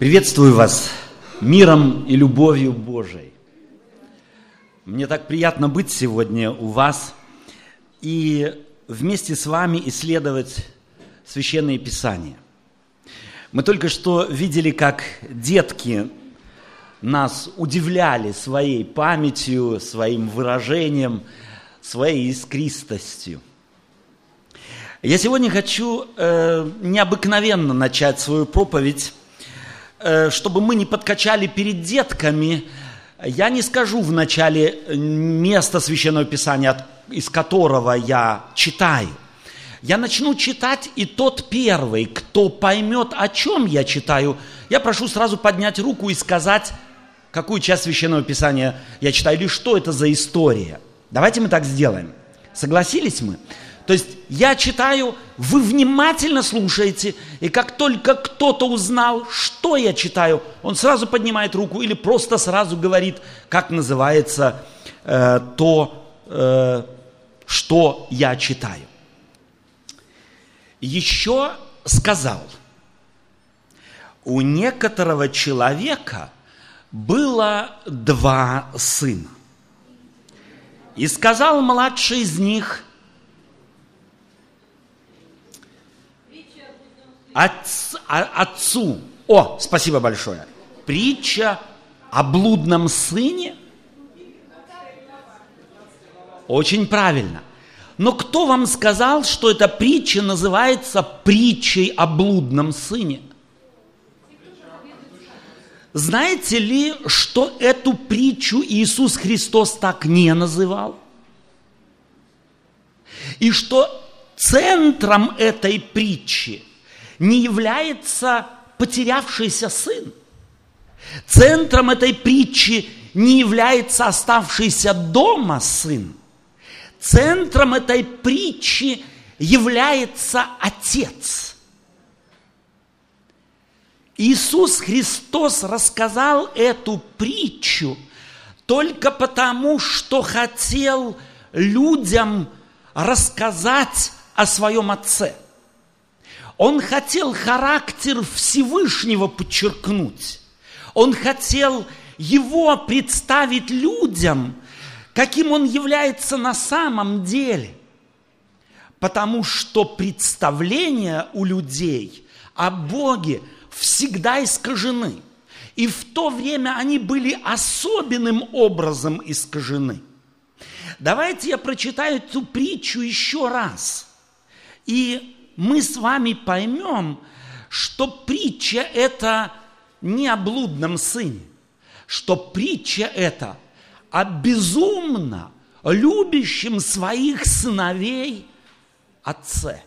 Приветствую вас миром и любовью Божией. Мне так приятно быть сегодня у вас и вместе с вами исследовать Священные Писания. Мы только что видели, как детки нас удивляли своей памятью, своим выражением, своей искристостью – я сегодня хочу э, необыкновенно начать свою проповедь, чтобы мы не подкачали перед детками. Я не скажу в начале место Священного Писания, из которого я читаю. Я начну читать, и тот первый, кто поймет, о чем я читаю, я прошу сразу поднять руку и сказать, какую часть Священного Писания я читаю, или что это за история. Давайте мы так сделаем. Согласились мы? То есть я читаю, вы внимательно слушаете, и как только кто-то узнал, что я читаю, он сразу поднимает руку или просто сразу говорит, как называется э, то, э, что я читаю. Еще сказал, у некоторого человека было два сына. И сказал младший из них – Отц, а, отцу. О, спасибо большое. Притча о блудном сыне. Очень правильно. Но кто вам сказал, что эта притча называется притчей о блудном сыне? Знаете ли, что эту притчу Иисус Христос так не называл? И что центром этой притчи – не является потерявшийся сын. Центром этой притчи не является оставшийся дома сын. Центром этой притчи является Отец. Иисус Христос рассказал эту притчу только потому, что хотел людям рассказать о своем Отце – он хотел характер Всевышнего подчеркнуть. Он хотел его представить людям, каким он является на самом деле. Потому что представления у людей о Боге всегда искажены. И в то время они были особенным образом искажены. Давайте я прочитаю эту притчу еще раз. И мы с вами поймем, что притча это не о блудном сыне, что притча это о безумно любящем своих сыновей отце.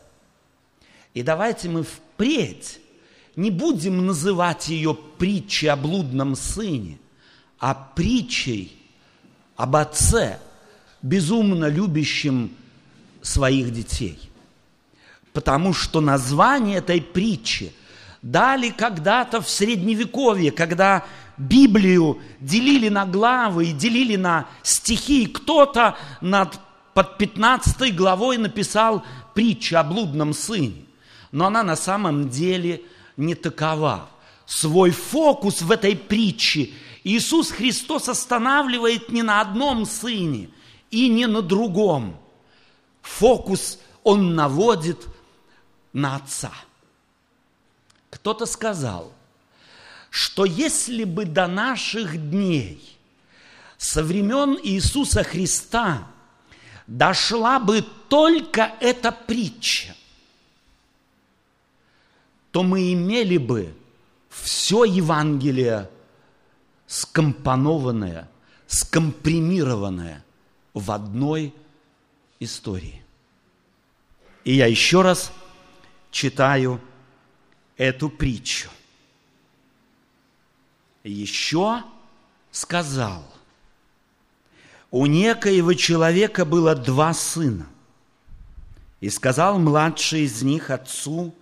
И давайте мы впредь не будем называть ее притчей о блудном сыне, а притчей об отце, безумно любящем своих детей – потому что название этой притчи дали когда-то в Средневековье, когда Библию делили на главы и делили на стихи, и кто-то над, под 15 главой написал притчу о блудном сыне. Но она на самом деле не такова. Свой фокус в этой притче Иисус Христос останавливает не на одном сыне и не на другом. Фокус Он наводит на Отца. Кто-то сказал, что если бы до наших дней, со времен Иисуса Христа, дошла бы только эта притча, то мы имели бы все Евангелие скомпонованное, скомпримированное в одной истории. И я еще раз читаю эту притчу. Еще сказал, у некоего человека было два сына, и сказал младший из них отцу,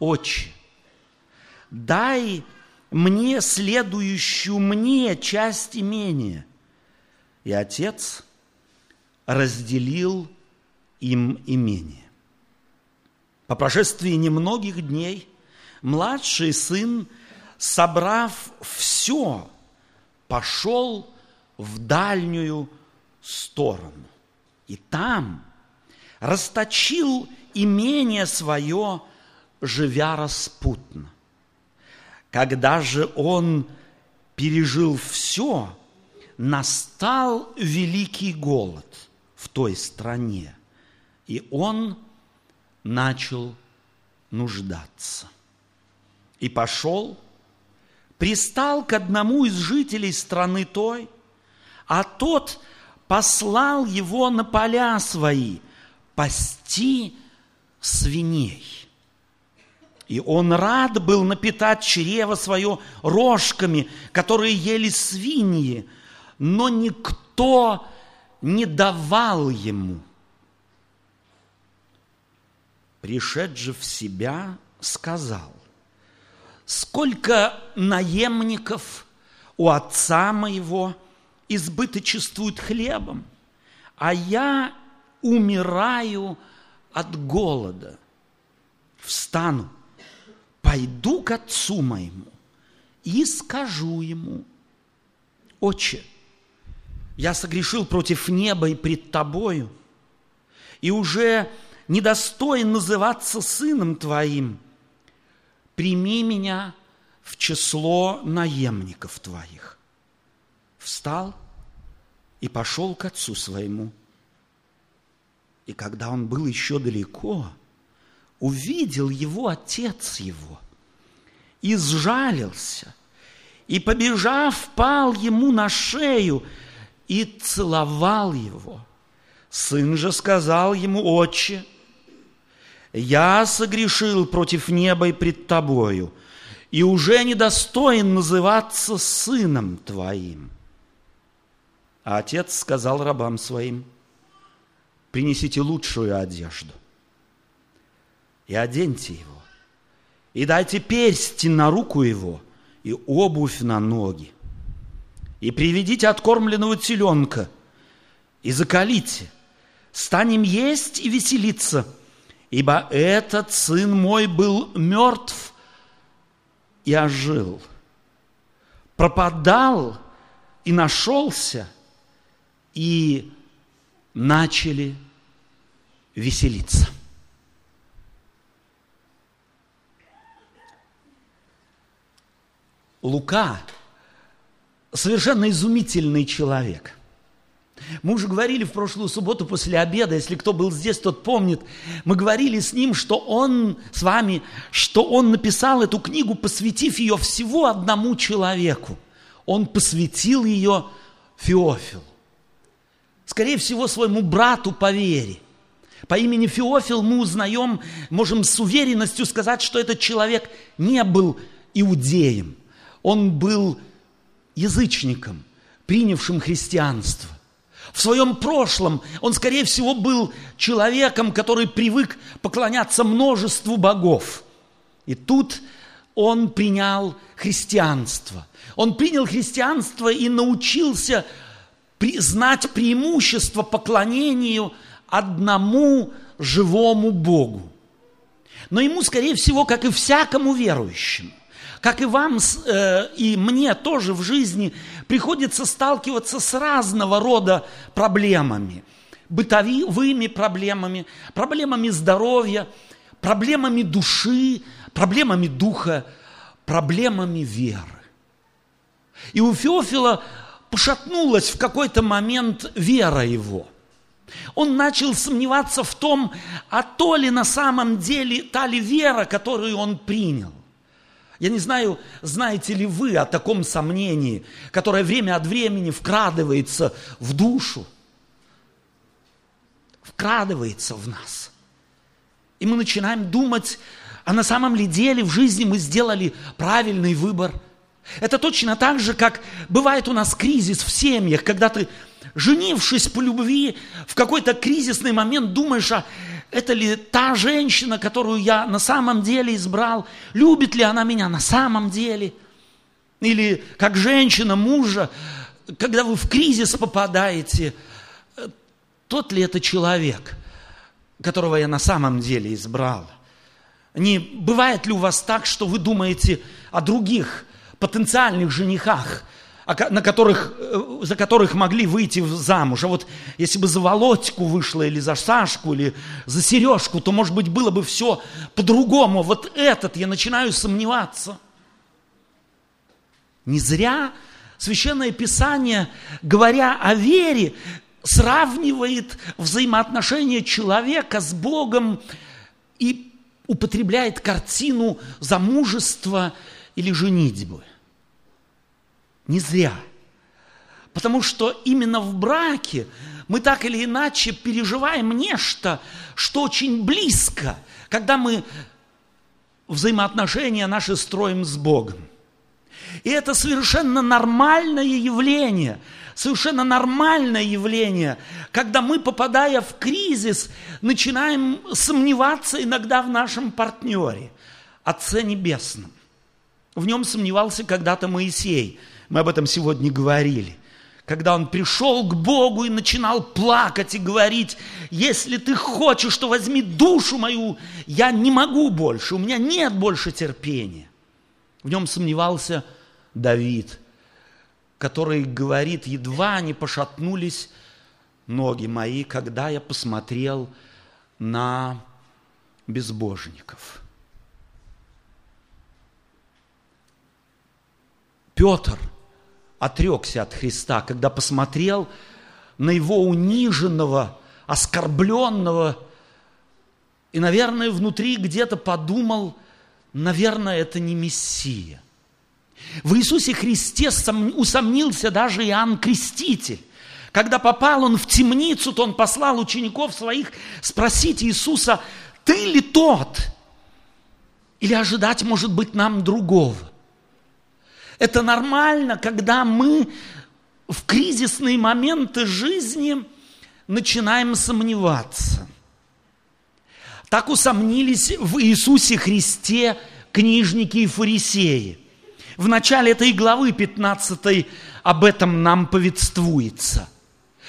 отче, дай мне следующую мне часть имения. И отец разделил им имение. По прошествии немногих дней младший сын собрав все, пошел в дальнюю сторону. И там расточил имение свое, живя распутно. Когда же он пережил все, настал великий голод в той стране, и он начал нуждаться. И пошел, пристал к одному из жителей страны той, а тот послал его на поля свои пасти свиней. И он рад был напитать чрево свое рожками, которые ели свиньи, но никто не давал ему. Пришед же в себя, сказал, сколько наемников у отца моего избыточествует хлебом, а я умираю от голода. Встану, пойду к отцу моему и скажу ему, Отче, я согрешил против неба и пред тобою, и уже недостоин называться сыном твоим. Прими меня в число наемников твоих. Встал и пошел к отцу своему. И когда он был еще далеко, увидел его отец его и сжалился, и, побежав, пал ему на шею и целовал его. Сын же сказал ему, отче, я согрешил против неба и пред тобою, и уже недостоин называться сыном твоим. А отец сказал рабам своим, принесите лучшую одежду и оденьте его, и дайте перстень на руку его и обувь на ноги, и приведите откормленного теленка, и закалите, станем есть и веселиться, ибо этот сын мой был мертв и ожил, пропадал и нашелся, и начали веселиться. Лука совершенно изумительный человек. Мы уже говорили в прошлую субботу после обеда, если кто был здесь, тот помнит, мы говорили с ним, что он, с вами, что он написал эту книгу, посвятив ее всего одному человеку. Он посвятил ее Феофилу. Скорее всего, своему брату по вере. По имени Феофил мы узнаем, можем с уверенностью сказать, что этот человек не был иудеем. Он был язычником, принявшим христианство. В своем прошлом он, скорее всего, был человеком, который привык поклоняться множеству богов. И тут он принял христианство. Он принял христианство и научился знать преимущество поклонению одному живому Богу. Но ему, скорее всего, как и всякому верующему, как и вам э, и мне тоже в жизни приходится сталкиваться с разного рода проблемами. Бытовыми проблемами, проблемами здоровья, проблемами души, проблемами духа, проблемами веры. И у Феофила пошатнулась в какой-то момент вера его. Он начал сомневаться в том, а то ли на самом деле та ли вера, которую он принял. Я не знаю, знаете ли вы о таком сомнении, которое время от времени вкрадывается в душу, вкрадывается в нас. И мы начинаем думать, а на самом ли деле в жизни мы сделали правильный выбор. Это точно так же, как бывает у нас кризис в семьях, когда ты, женившись по любви, в какой-то кризисный момент думаешь, а это ли та женщина, которую я на самом деле избрал, любит ли она меня на самом деле. Или как женщина мужа, когда вы в кризис попадаете, тот ли это человек, которого я на самом деле избрал. Не бывает ли у вас так, что вы думаете, о других потенциальных женихах, на которых, э, за которых могли выйти замуж. А вот если бы за Володьку вышла, или за Сашку, или за Сережку, то, может быть, было бы все по-другому. Вот этот я начинаю сомневаться. Не зря Священное Писание, говоря о вере, сравнивает взаимоотношения человека с Богом и употребляет картину замужества или женитьбы. Не зря. Потому что именно в браке мы так или иначе переживаем нечто, что очень близко, когда мы взаимоотношения наши строим с Богом. И это совершенно нормальное явление, совершенно нормальное явление, когда мы, попадая в кризис, начинаем сомневаться иногда в нашем партнере, Отце Небесном. В нем сомневался когда-то Моисей. Мы об этом сегодня говорили. Когда он пришел к Богу и начинал плакать и говорить, если ты хочешь, то возьми душу мою, я не могу больше, у меня нет больше терпения. В нем сомневался Давид, который говорит, едва не пошатнулись ноги мои, когда я посмотрел на безбожников. Петр отрекся от Христа, когда посмотрел на его униженного, оскорбленного, и, наверное, внутри где-то подумал, наверное, это не Мессия. В Иисусе Христе усомнился даже Иоанн Креститель. Когда попал он в темницу, то он послал учеников своих спросить Иисуса, ты ли тот? Или ожидать, может быть, нам другого? Это нормально, когда мы в кризисные моменты жизни начинаем сомневаться. Так усомнились в Иисусе Христе книжники и фарисеи – в начале этой главы 15 об этом нам повествуется.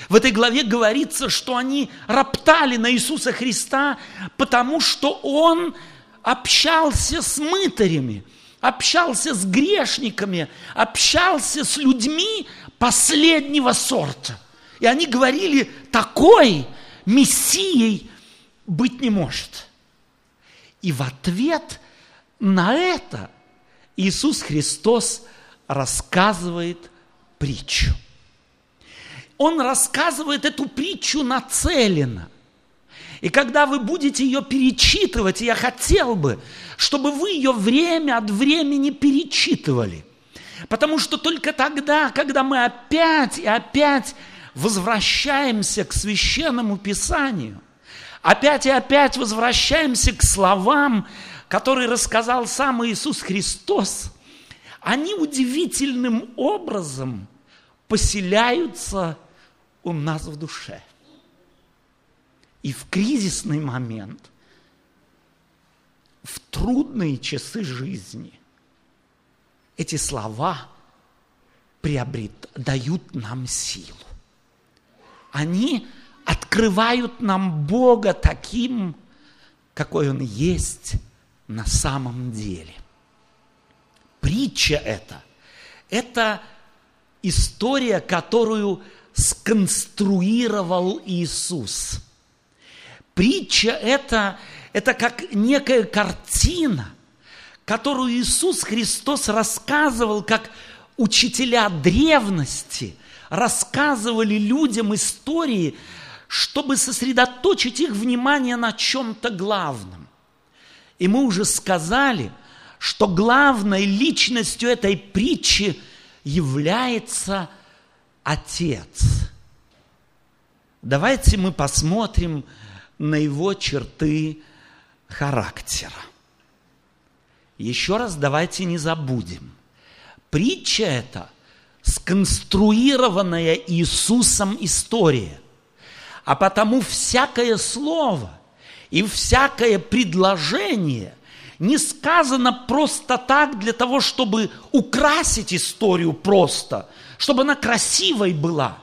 В этой главе говорится, что они роптали на Иисуса Христа, потому что Он общался с мытарями, общался с грешниками, общался с людьми последнего сорта. И они говорили, такой Мессией быть не может. И в ответ на это Иисус Христос рассказывает притчу. Он рассказывает эту притчу нацеленно. И когда вы будете ее перечитывать, я хотел бы, чтобы вы ее время от времени перечитывали. Потому что только тогда, когда мы опять и опять возвращаемся к священному писанию, опять и опять возвращаемся к словам, который рассказал сам Иисус Христос, они удивительным образом поселяются у нас в душе. И в кризисный момент, в трудные часы жизни, эти слова приобрет, дают нам силу. Они открывают нам Бога таким, какой Он есть – на самом деле. Притча это, это история, которую сконструировал Иисус. Притча это, это как некая картина, которую Иисус Христос рассказывал, как учителя древности рассказывали людям истории, чтобы сосредоточить их внимание на чем-то главном. И мы уже сказали, что главной личностью этой притчи является Отец. Давайте мы посмотрим на его черты характера. Еще раз давайте не забудем. Притча эта сконструированная Иисусом история. А потому всякое слово – и всякое предложение не сказано просто так для того, чтобы украсить историю просто, чтобы она красивой была.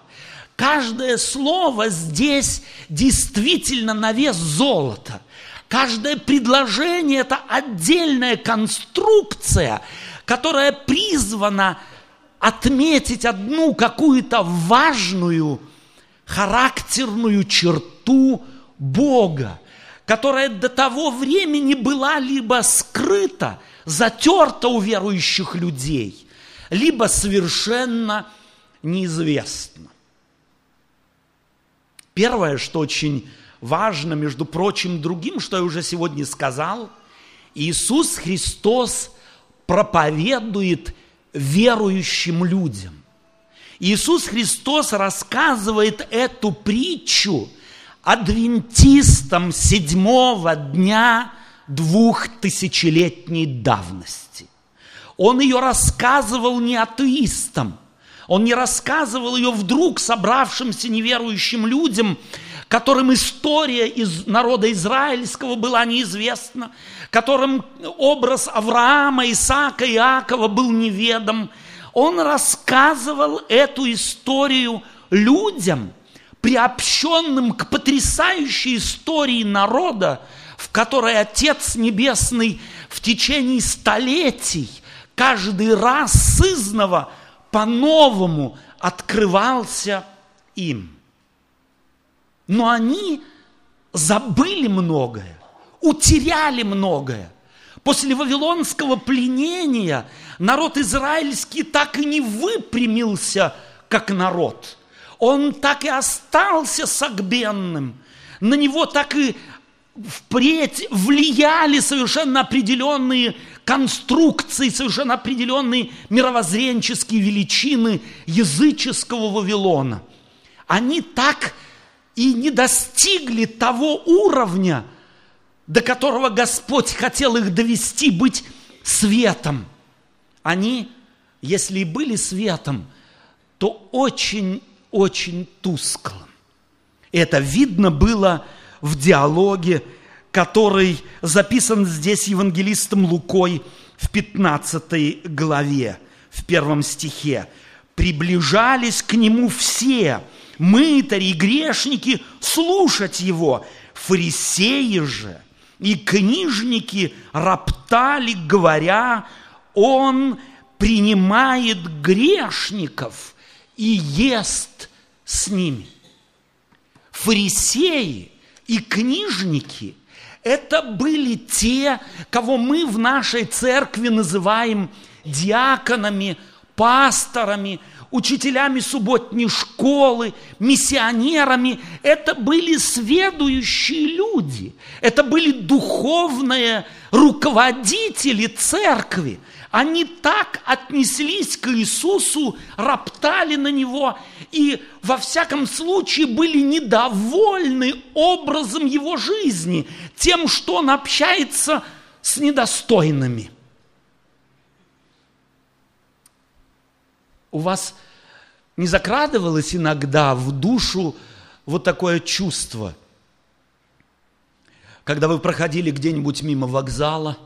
Каждое слово здесь действительно на вес золота. Каждое предложение – это отдельная конструкция, которая призвана отметить одну какую-то важную характерную черту Бога, которая до того времени была либо скрыта, затерта у верующих людей, либо совершенно неизвестна. Первое, что очень важно, между прочим, другим, что я уже сегодня сказал, Иисус Христос проповедует верующим людям. Иисус Христос рассказывает эту притчу адвентистам седьмого дня двухтысячелетней давности. Он ее рассказывал не атеистам, он не рассказывал ее вдруг собравшимся неверующим людям, которым история из народа израильского была неизвестна, которым образ Авраама, Исаака, Иакова был неведом. Он рассказывал эту историю людям, приобщенным к потрясающей истории народа, в которой Отец Небесный в течение столетий каждый раз сызново по-новому открывался им. Но они забыли многое, утеряли многое. После вавилонского пленения народ израильский так и не выпрямился, как народ. Он так и остался согбенным. На него так и впредь влияли совершенно определенные конструкции, совершенно определенные мировоззренческие величины языческого Вавилона. Они так и не достигли того уровня, до которого Господь хотел их довести, быть светом. Они, если и были светом, то очень-очень тусклым. Это видно было в диалоге, который записан здесь евангелистом Лукой в 15 главе, в первом стихе. «Приближались к нему все, мытари и грешники, слушать его. Фарисеи же и книжники роптали, говоря, он принимает грешников и ест с ними. Фарисеи и книжники – это были те, кого мы в нашей церкви называем диаконами, пасторами – учителями субботней школы, миссионерами. Это были сведущие люди, это были духовные руководители церкви. Они так отнеслись к Иисусу, роптали на Него и во всяком случае были недовольны образом Его жизни, тем, что Он общается с недостойными. У вас не закрадывалось иногда в душу вот такое чувство, когда вы проходили где-нибудь мимо вокзала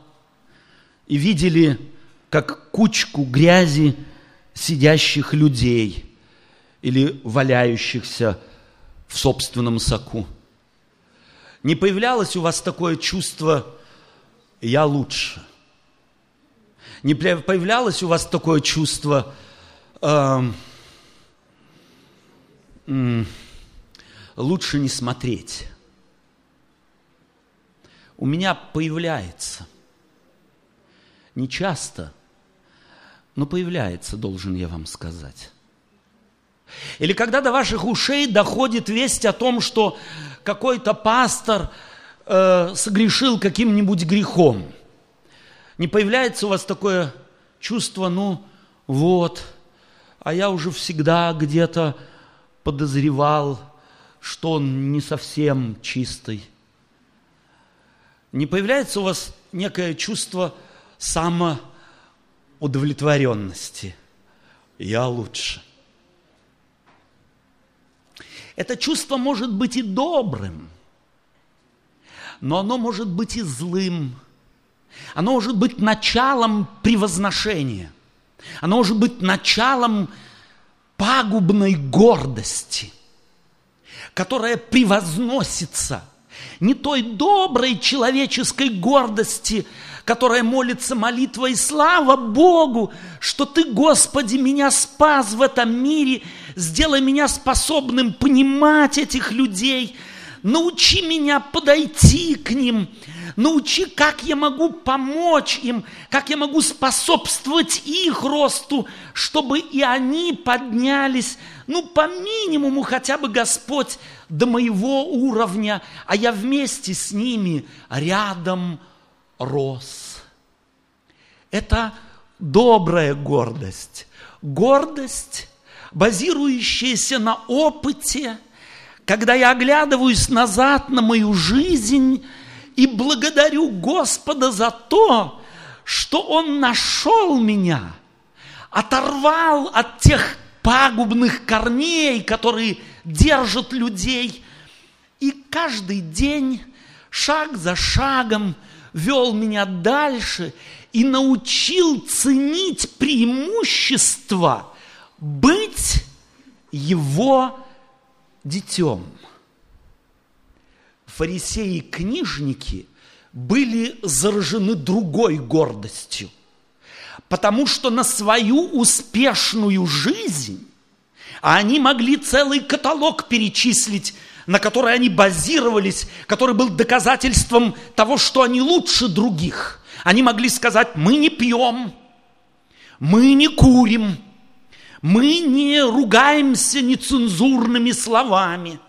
и видели, как кучку грязи сидящих людей или валяющихся в собственном соку. Не появлялось у вас такое чувство «я лучше»? Не появлялось у вас такое чувство э, лучше не смотреть. У меня появляется, не часто, но появляется, должен я вам сказать. Или когда до ваших ушей доходит весть о том, что какой-то пастор э, согрешил каким-нибудь грехом. Не появляется у вас такое чувство, ну вот, а я уже всегда где-то подозревал, что он не совсем чистый. Не появляется у вас некое чувство самоудовлетворенности? Я лучше. Это чувство может быть и добрым, но оно может быть и злым. Оно может быть началом превозношения. Оно может быть началом пагубной гордости, которая превозносится не той доброй человеческой гордости, которая молится молитвой, слава Богу, что Ты, Господи, меня спас в этом мире, сделай меня способным понимать этих людей, научи меня подойти к ним, научи, как я могу помочь им, как я могу способствовать их росту, чтобы и они поднялись, ну, по минимуму хотя бы, Господь, до моего уровня, а я вместе с ними рядом рос. Это добрая гордость. Гордость, базирующаяся на опыте, когда я оглядываюсь назад на мою жизнь и благодарю Господа за то, что Он нашел меня, оторвал от тех пагубных корней, которые держат людей. И каждый день, шаг за шагом, вел меня дальше и научил ценить преимущество быть его детем. Фарисеи и книжники были заражены другой гордостью, потому что на свою успешную жизнь они могли целый каталог перечислить, на который они базировались, который был доказательством того, что они лучше других. Они могли сказать, мы не пьем, мы не курим, мы не ругаемся нецензурными словами,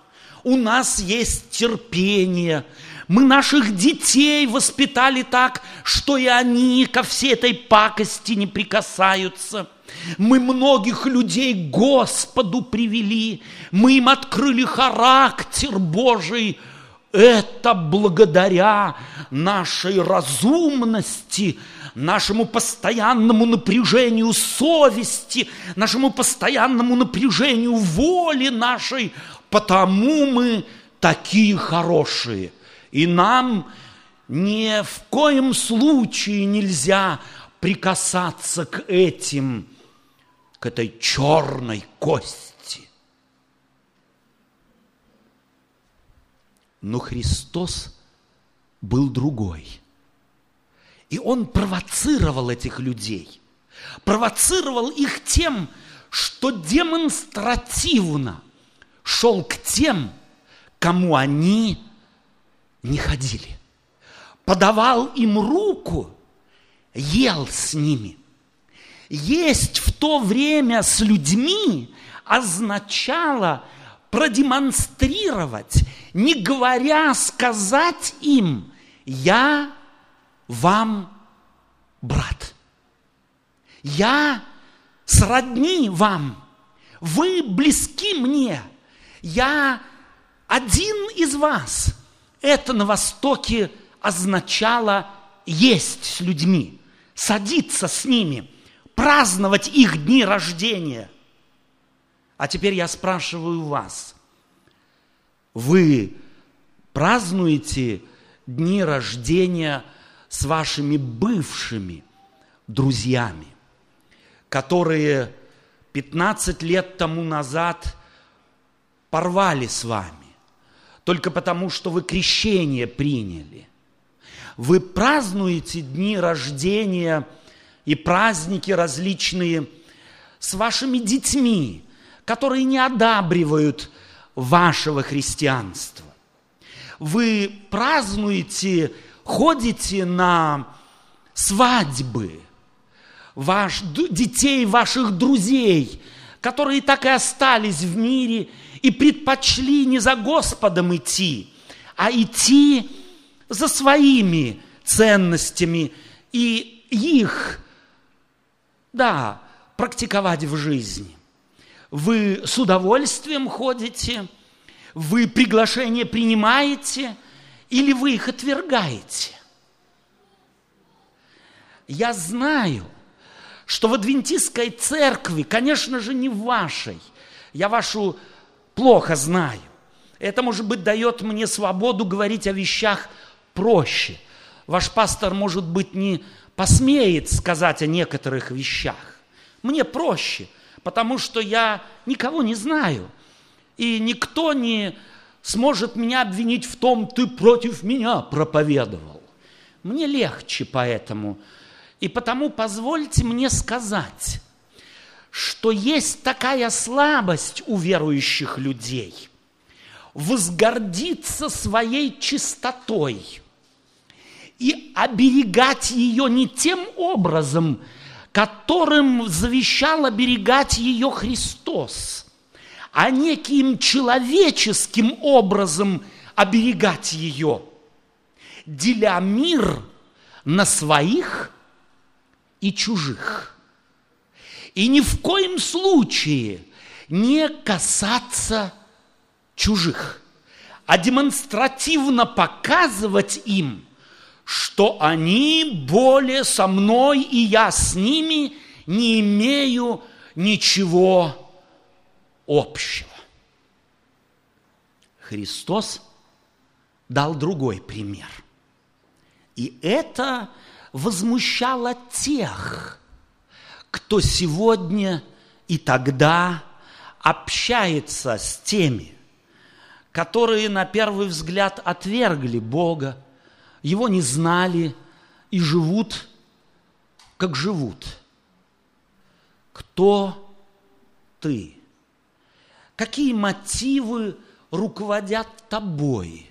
у нас есть терпение, мы наших детей воспитали так, что и они ко всей этой пакости не прикасаются – мы многих людей к Господу привели, мы им открыли характер Божий. Это благодаря нашей разумности, нашему постоянному напряжению совести, нашему постоянному напряжению воли нашей, потому мы такие хорошие. И нам ни в коем случае нельзя прикасаться к этим к этой черной кости. Но Христос был другой. И Он провоцировал этих людей. Провоцировал их тем, что демонстративно шел к тем, кому они не ходили. Подавал им руку, ел с ними – есть в то время с людьми означало продемонстрировать, не говоря, сказать им, я вам брат. Я сродни вам. Вы близки мне. Я один из вас. Это на Востоке означало есть с людьми, садиться с ними – праздновать их дни рождения. А теперь я спрашиваю вас, вы празднуете дни рождения с вашими бывшими друзьями, которые 15 лет тому назад порвали с вами, только потому, что вы крещение приняли. Вы празднуете дни рождения – и праздники различные с вашими детьми, которые не одабривают вашего христианства. Вы празднуете, ходите на свадьбы ваш, детей ваших друзей, которые так и остались в мире и предпочли не за Господом идти, а идти за своими ценностями и их да, практиковать в жизни. Вы с удовольствием ходите, вы приглашения принимаете или вы их отвергаете. Я знаю, что в адвентистской церкви, конечно же, не в вашей, я вашу плохо знаю. Это, может быть, дает мне свободу говорить о вещах проще. Ваш пастор, может быть, не посмеет сказать о некоторых вещах. Мне проще, потому что я никого не знаю. И никто не сможет меня обвинить в том, ты против меня проповедовал. мне легче поэтому. И потому позвольте мне сказать, что есть такая слабость у верующих людей – возгордиться своей чистотой и оберегать ее не тем образом, которым завещал оберегать ее Христос, а неким человеческим образом оберегать ее, деля мир на своих и чужих. И ни в коем случае не касаться чужих, а демонстративно показывать им, что они более со мной, и я с ними не имею ничего общего. Христос дал другой пример. И это возмущало тех, кто сегодня и тогда общается с теми, которые на первый взгляд отвергли Бога, Его не знали и живут, как живут. Кто ты? Какие мотивы руководят тобой?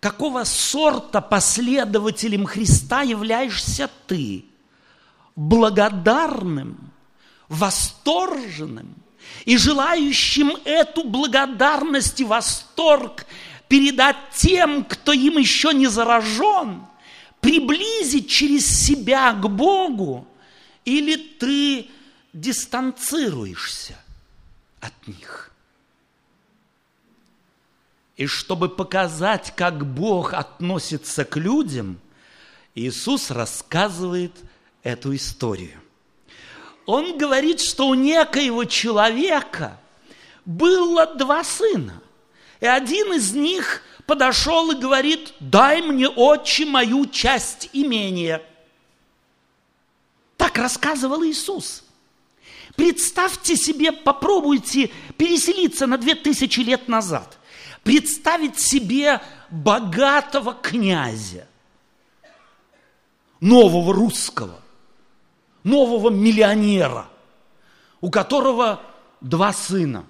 Какого сорта последователем Христа являешься ты? Благодарным, восторженным и желающим эту благодарность и восторг передать тем, кто им еще не заражен, приблизить через себя к Богу, или ты дистанцируешься от них – и чтобы показать, как Бог относится к людям, Иисус рассказывает эту историю. Он говорит, что у некоего человека было два сына. И один из них подошел и говорит, дай мне, отче, мою часть имения. Так рассказывал Иисус. Представьте себе, попробуйте переселиться на две тысячи лет назад – представить себе богатого князя, нового русского, нового миллионера, у которого два сына.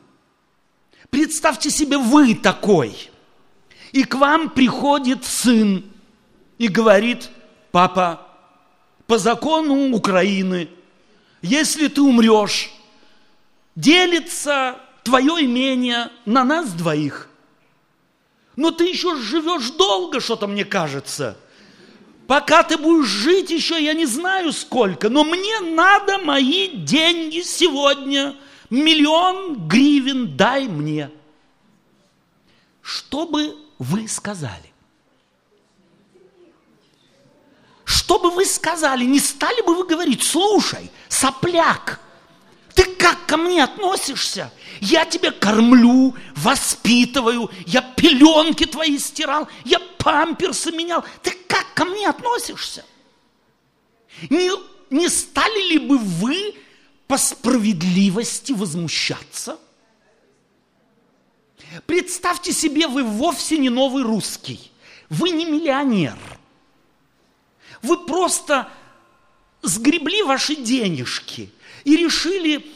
Представьте себе вы такой, и к вам приходит сын и говорит, папа, по закону Украины, если ты умрешь, делится твое имение на нас двоих – но ты еще живешь долго, что-то мне кажется. Пока ты будешь жить еще, я не знаю сколько, но мне надо мои деньги сегодня. Миллион гривен дай мне. Что бы вы сказали? Что бы вы сказали? Не стали бы вы говорить, слушай, сопляк, ты как ко мне относишься? Я тебя кормлю, воспитываю, я пеленки твои стирал, я памперсы менял. Ты как ко мне относишься? Не, не стали ли бы вы по справедливости возмущаться? Представьте себе, вы вовсе не новый русский, вы не миллионер. Вы просто сгребли ваши денежки и решили,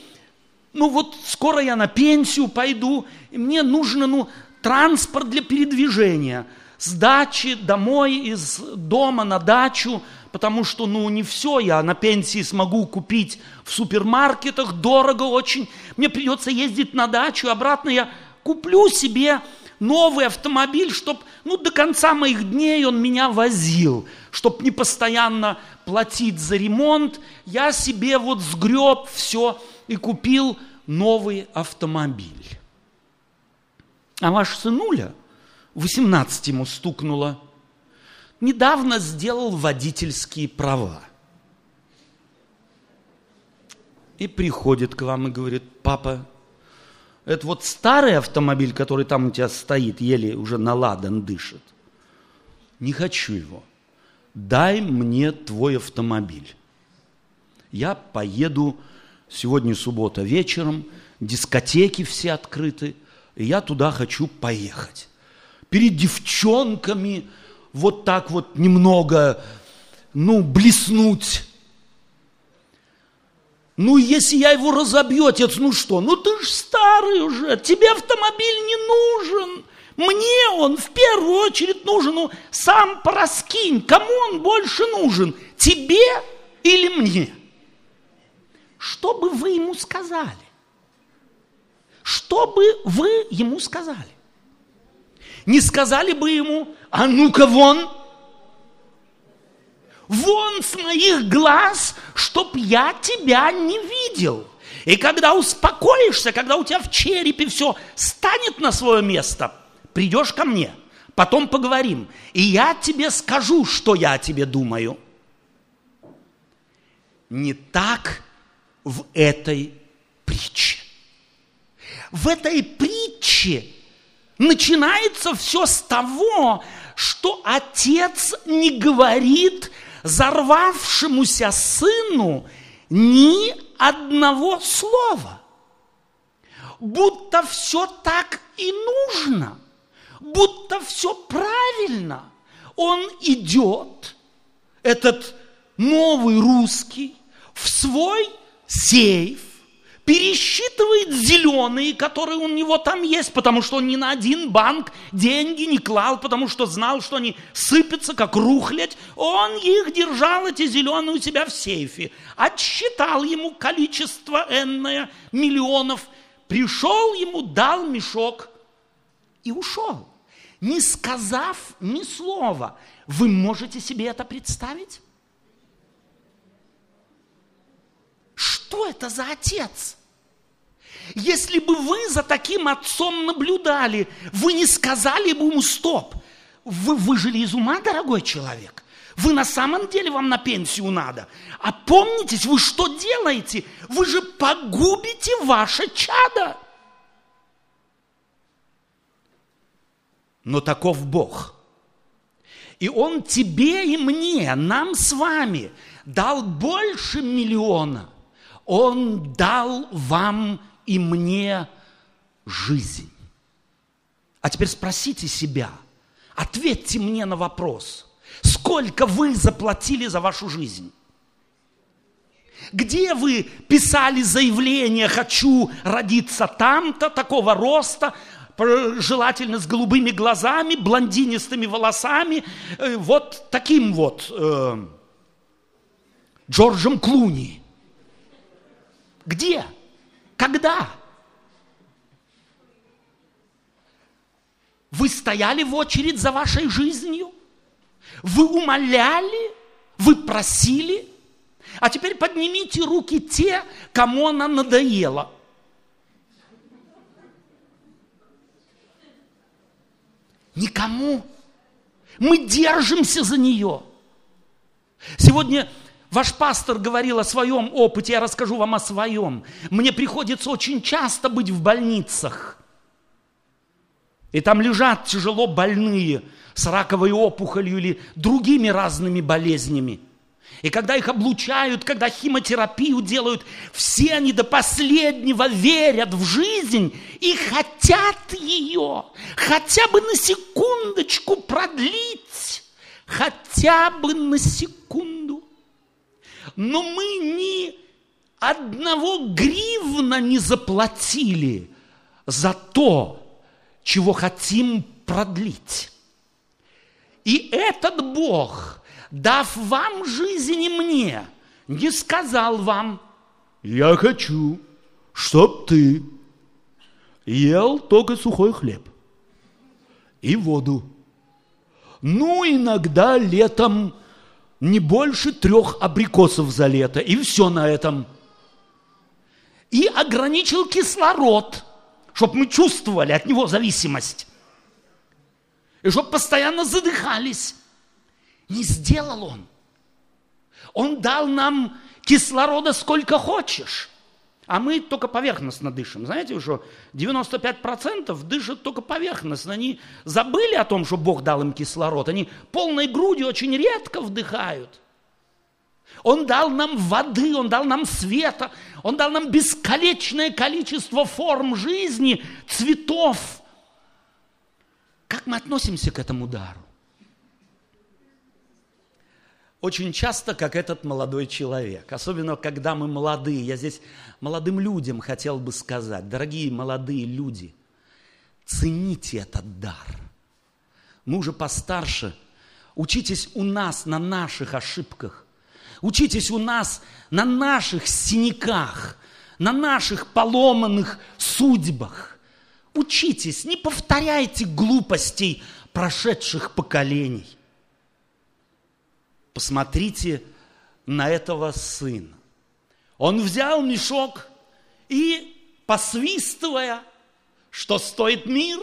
ну вот скоро я на пенсию пойду, и мне нужно, ну, транспорт для передвижения с дачи домой, из дома на дачу, потому что, ну, не все я на пенсии смогу купить в супермаркетах, дорого очень. Мне придется ездить на дачу, обратно я куплю себе новый автомобиль, чтобы, ну, до конца моих дней он меня возил, чтобы не постоянно платить за ремонт, я себе вот сгреб все и купил новый автомобиль. А ваш сынуля, 18 ему стукнуло, недавно сделал водительские права. И приходит к вам и говорит, папа, это вот старый автомобиль, который там у тебя стоит, еле уже наладан дышит. Не хочу его. Дай мне твой автомобиль. Я поеду сегодня суббота вечером, дискотеки все открыты, и я туда хочу поехать. Перед девчонками вот так вот немного ну, блеснуть. Ну, если я его разобью, отец, ну что? Ну, ты ж старый уже, тебе автомобиль не нужен. Мне он в первую очередь нужен. Ну, сам пораскинь, кому он больше нужен? Тебе или мне? Что бы вы ему сказали? Что бы вы ему сказали? Не сказали бы ему, а ну-ка вон, вон с моих глаз, чтоб я тебя не видел. И когда успокоишься, когда у тебя в черепе все станет на свое место, придешь ко мне, потом поговорим, и я тебе скажу, что я о тебе думаю. Не так в этой притче. В этой притче начинается все с того, что отец не говорит зарвавшемуся сыну ни одного слова. Будто все так и нужно, будто все правильно. Он идет, этот новый русский, в свой сейф, пересчитывает зеленые, которые у него там есть, потому что он ни на один банк деньги не клал, потому что знал, что они сыпятся, как рухлядь. Он их держал, эти зеленые, у себя в сейфе. Отсчитал ему количество энное миллионов. Пришел ему, дал мешок и ушел, не сказав ни слова. Вы можете себе это представить? Что это за отец? Если бы вы за таким отцом наблюдали, вы не сказали бы ему стоп. Вы выжили из ума, дорогой человек. Вы на самом деле вам на пенсию надо. А помнитесь, вы что делаете? Вы же погубите ваше чадо. Но таков Бог. И Он тебе и мне, нам с вами, дал больше миллиона. Он дал вам и мне жизнь. А теперь спросите себя, ответьте мне на вопрос, сколько вы заплатили за вашу жизнь? Где вы писали заявление «хочу родиться там-то, такого роста», желательно с голубыми глазами, блондинистыми волосами, э, вот таким вот э, Джорджем Клуни. Где? Когда? Вы стояли в очередь за вашей жизнью? Вы умоляли? Вы просили? А теперь поднимите руки те, кому она надоела. Никому. Мы держимся за нее. Сегодня Ваш пастор говорил о своем опыте, я расскажу вам о своем. Мне приходится очень часто быть в больницах. И там лежат тяжело больные с раковой опухолью или другими разными болезнями. И когда их облучают, когда химиотерапию делают, все они до последнего верят в жизнь и хотят ее хотя бы на секундочку продлить, хотя бы на секунду но мы ни одного гривна не заплатили за то, чего хотим продлить. И этот Бог, дав вам жизнь и мне, не сказал вам, я хочу, чтоб ты ел только сухой хлеб и воду. Ну, иногда летом не больше трех абрикосов за лето, и все на этом. И ограничил кислород, чтобы мы чувствовали от него зависимость. И чтобы постоянно задыхались. Не сделал он. Он дал нам кислорода сколько хочешь. А мы только поверхностно дышим. Знаете, что 95% дышат только поверхностно. Они забыли о том, что Бог дал им кислород. Они полной грудью очень редко вдыхают. Он дал нам воды, Он дал нам света, Он дал нам бесконечное количество форм жизни, цветов. Как мы относимся к этому дару? Очень часто, как этот молодой человек, особенно когда мы молодые, я здесь молодым людям хотел бы сказать, дорогие молодые люди, цените этот дар. Мы уже постарше, учитесь у нас на наших ошибках, учитесь у нас на наших синяках, на наших поломанных судьбах. Учитесь, не повторяйте глупостей прошедших поколений. Посмотрите на этого сына. Он взял мешок и, посвистывая, что стоит мир,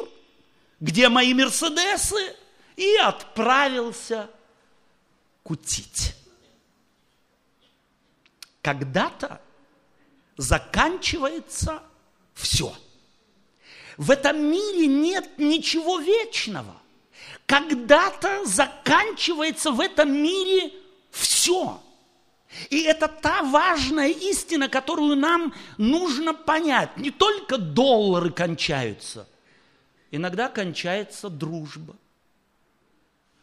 где мои мерседесы, и отправился кутить. Когда-то заканчивается все. В этом мире нет ничего вечного когда-то заканчивается в этом мире все. И это та важная истина, которую нам нужно понять. Не только доллары кончаются, иногда кончается дружба.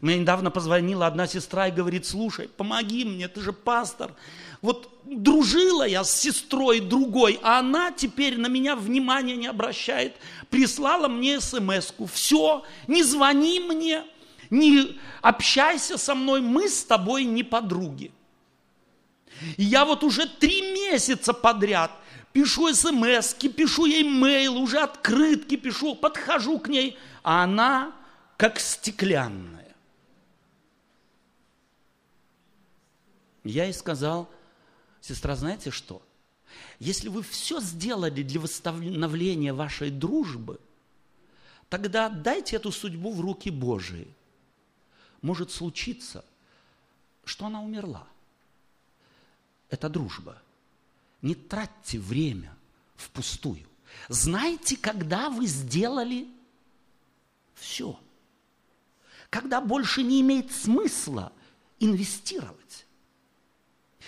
Мне недавно позвонила одна сестра и говорит, слушай, помоги мне, ты же пастор. Вот дружила я с сестрой другой, а она теперь на меня внимания не обращает. Прислала мне смс -ку. Все, не звони мне, не общайся со мной, мы с тобой не подруги. И я вот уже три месяца подряд пишу смс пишу ей мейл, уже открытки пишу, подхожу к ней, а она как стеклянная. Я ей сказал, сестра, знаете что? Если вы все сделали для восстановления вашей дружбы, тогда дайте эту судьбу в руки Божии. Может случиться, что она умерла. Это дружба. Не тратьте время впустую. Знайте, когда вы сделали все. Когда больше не имеет смысла инвестировать.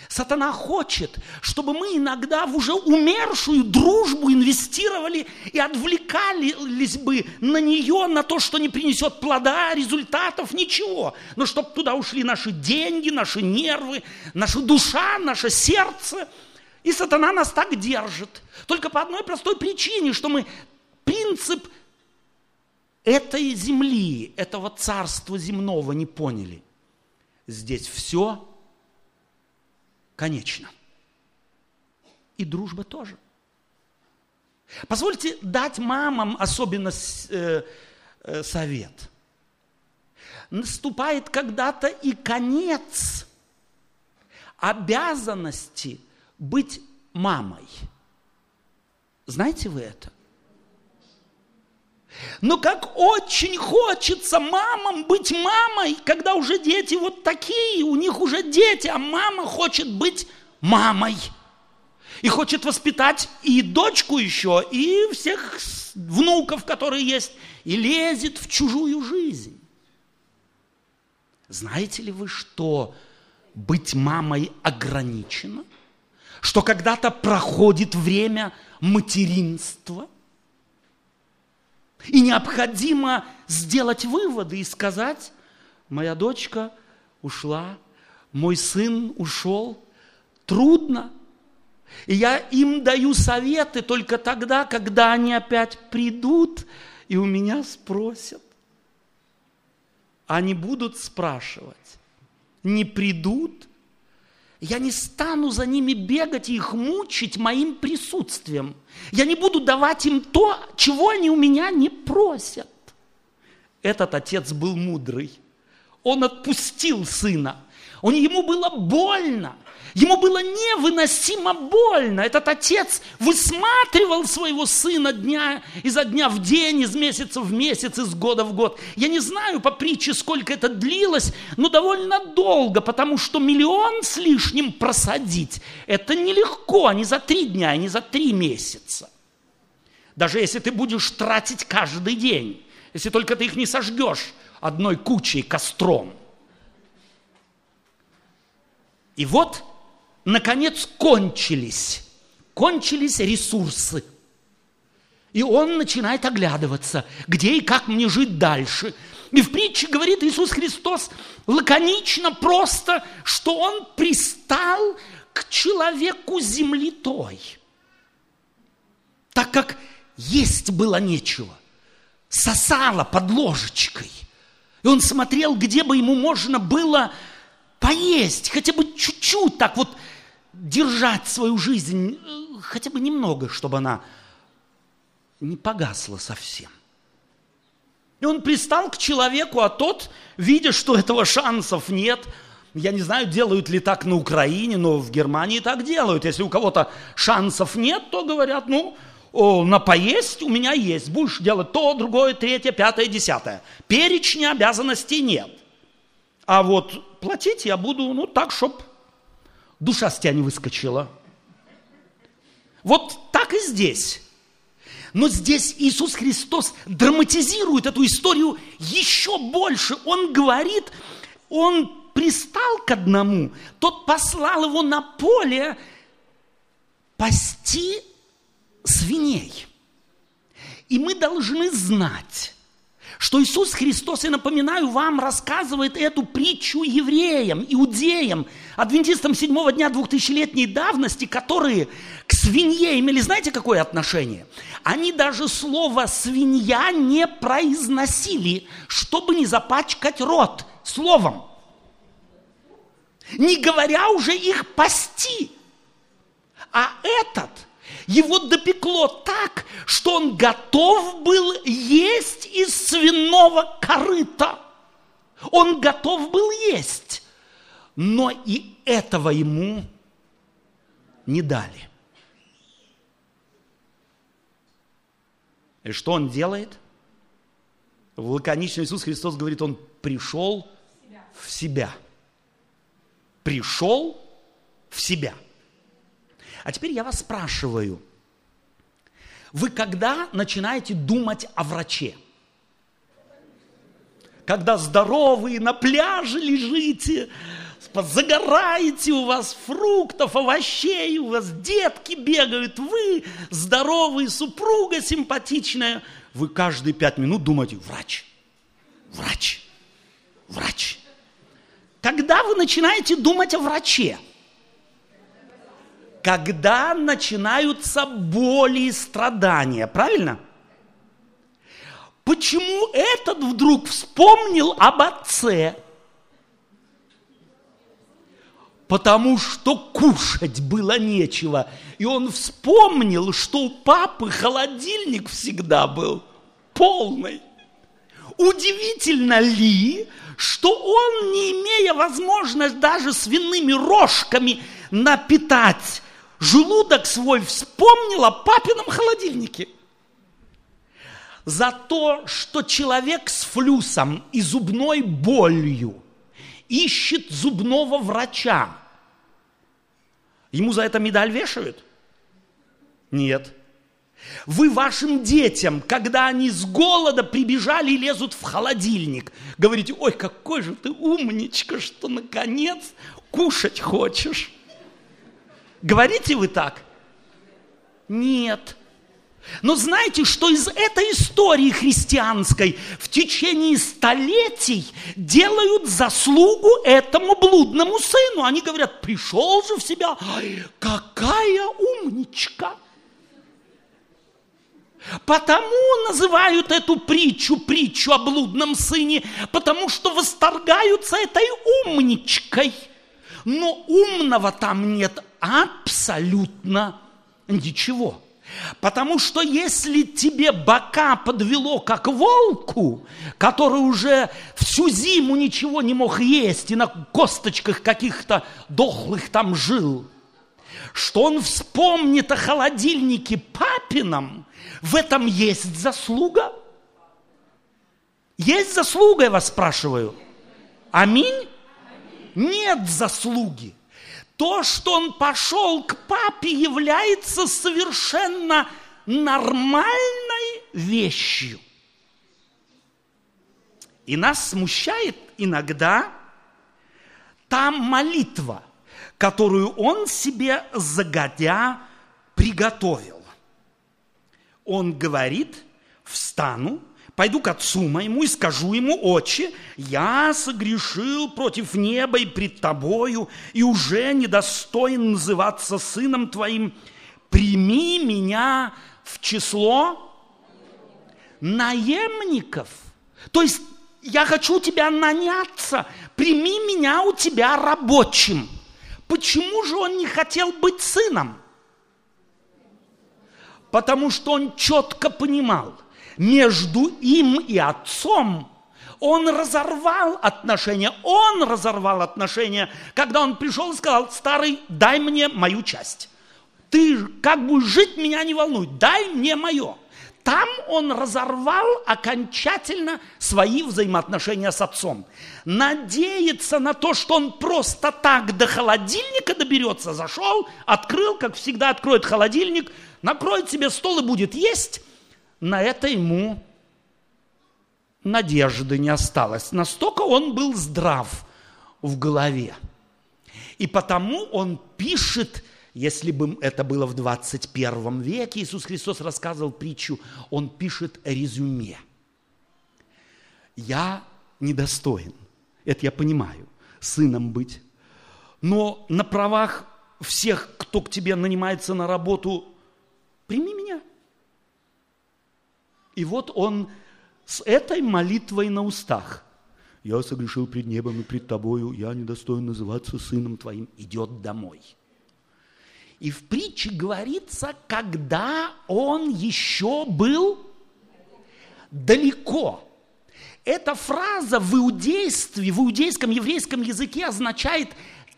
Сатана хочет, чтобы мы иногда в уже умершую дружбу инвестировали и отвлекались бы на нее, на то, что не принесет плода, результатов, ничего. Но чтобы туда ушли наши деньги, наши нервы, наша душа, наше сердце. И сатана нас так держит. Только по одной простой причине, что мы принцип этой земли, этого царства земного не поняли. Здесь все конечно. И дружба тоже. Позвольте дать мамам особенно э, э, совет. Наступает когда-то и конец обязанности быть мамой. Знаете вы это? Но как очень хочется мамам быть мамой, когда уже дети вот такие, у них уже дети, а мама хочет быть мамой. И хочет воспитать и дочку еще, и всех внуков, которые есть, и лезет в чужую жизнь. Знаете ли вы, что быть мамой ограничено? Что когда-то проходит время материнства – и необходимо сделать выводы и сказать, моя дочка ушла, мой сын ушел, трудно. И я им даю советы только тогда, когда они опять придут и у меня спросят. Они будут спрашивать, не придут – я не стану за ними бегать и их мучить моим присутствием. Я не буду давать им то, чего они у меня не просят. Этот отец был мудрый. Он отпустил сына. Он, ему было больно. Ему было невыносимо больно. Этот отец высматривал своего сына дня изо дня в день, из месяца в месяц, из года в год. Я не знаю по притче, сколько это длилось, но довольно долго, потому что миллион с лишним просадить – это нелегко, не за три дня, не за три месяца. Даже если ты будешь тратить каждый день, если только ты их не сожгешь одной кучей костром. И вот – наконец кончились. Кончились ресурсы. И он начинает оглядываться, где и как мне жить дальше. И в притче говорит Иисус Христос лаконично, просто, что он пристал к человеку земли той. Так как есть было нечего, сосало под ложечкой. И он смотрел, где бы ему можно было поесть, хотя бы чуть-чуть так вот держать свою жизнь, э, хотя бы немного, чтобы она не погасла совсем. И он пристал к человеку, а тот, видя, что этого шансов нет, я не знаю, делают ли так на Украине, но в Германии так делают. Если у кого-то шансов нет, то говорят, ну, на поесть у меня есть. Будешь делать то, другое, третье, пятое, десятое. Перечня обязанностей нет. А вот платить я буду, ну, так, чтоб душа с тебя не выскочила. Вот так и здесь. Но здесь Иисус Христос драматизирует эту историю еще больше. Он говорит, он пристал к одному, тот послал его на поле пасти свиней. И мы должны знать, что Иисус Христос, я напоминаю вам, рассказывает эту притчу евреям, иудеям, адвентистам седьмого дня двухтысячелетней давности, которые к свинье имели, знаете, какое отношение? Они даже слово «свинья» не произносили, чтобы не запачкать рот словом. Не говоря уже их пасти. А этот – его допекло так, что он готов был есть из свиного корыта. Он готов был есть. Но и этого ему не дали. И что он делает? В лаконично Иисус Христос говорит, он пришел в себя. Пришел в себя. А теперь я вас спрашиваю, вы когда начинаете думать о враче? Когда здоровые на пляже лежите, загораете, у вас фруктов, овощей, у вас детки бегают, вы здоровые, супруга симпатичная, вы каждые пять минут думаете, врач, врач, врач. Когда вы начинаете думать о враче – когда начинаются боли и страдания. Правильно? Почему этот вдруг вспомнил об отце? Потому что кушать было нечего. И он вспомнил, что у папы холодильник всегда был полный. Удивительно ли, что он, не имея возможности даже свиными рожками напитать желудок свой вспомнил о папином холодильнике. За то, что человек с флюсом и зубной болью ищет зубного врача, ему за это медаль вешают? Нет. Вы вашим детям, когда они с голода прибежали и лезут в холодильник, говорите, ой, какой же ты умничка, что наконец кушать хочешь. Говорите вы так? Нет. Но знаете, что из этой истории христианской в течение столетий делают заслугу этому блудному сыну? Они говорят, пришел же в себя, какая умничка. Потому называют эту притчу притчу о блудном сыне, потому что восторгаются этой умничкой – но умного там нет абсолютно ничего. Потому что если тебе бока подвело, как волку, который уже всю зиму ничего не мог есть и на косточках каких-то дохлых там жил, что он вспомнит о холодильнике папином, в этом есть заслуга? Есть заслуга, я вас спрашиваю. Аминь? нет заслуги. То, что он пошел к папе, является совершенно нормальной вещью. И нас смущает иногда та молитва, которую он себе загодя приготовил. Он говорит, встану, пойду к отцу моему и скажу ему, отче, я согрешил против неба и пред тобою, и уже недостоин называться сыном твоим. Прими меня в число наемников. То есть я хочу тебя наняться, прими меня у тебя рабочим. Почему же он не хотел быть сыном? Потому что он четко понимал, между им и отцом он разорвал отношения, он разорвал отношения, когда он пришел и сказал, старый, дай мне мою часть. Ты как будешь жить, меня не волнуй, дай мне мое. Там он разорвал окончательно свои взаимоотношения с отцом. Надеяться на то, что он просто так до холодильника доберется, зашел, открыл, как всегда откроет холодильник, накроет себе стол и будет есть, на это ему надежды не осталось. Настолько он был здрав в голове. И потому он пишет если бы это было в 21 веке, Иисус Христос рассказывал притчу, Он пишет резюме. Я недостоин, это я понимаю, сыном быть, но на правах всех, кто к тебе нанимается на работу, прими меня. И вот он с этой молитвой на устах. Я согрешил пред небом и пред тобою, я недостоин называться сыном твоим, идет домой – и в притче говорится, когда он еще был далеко. Эта фраза в иудействе, в иудейском еврейском языке означает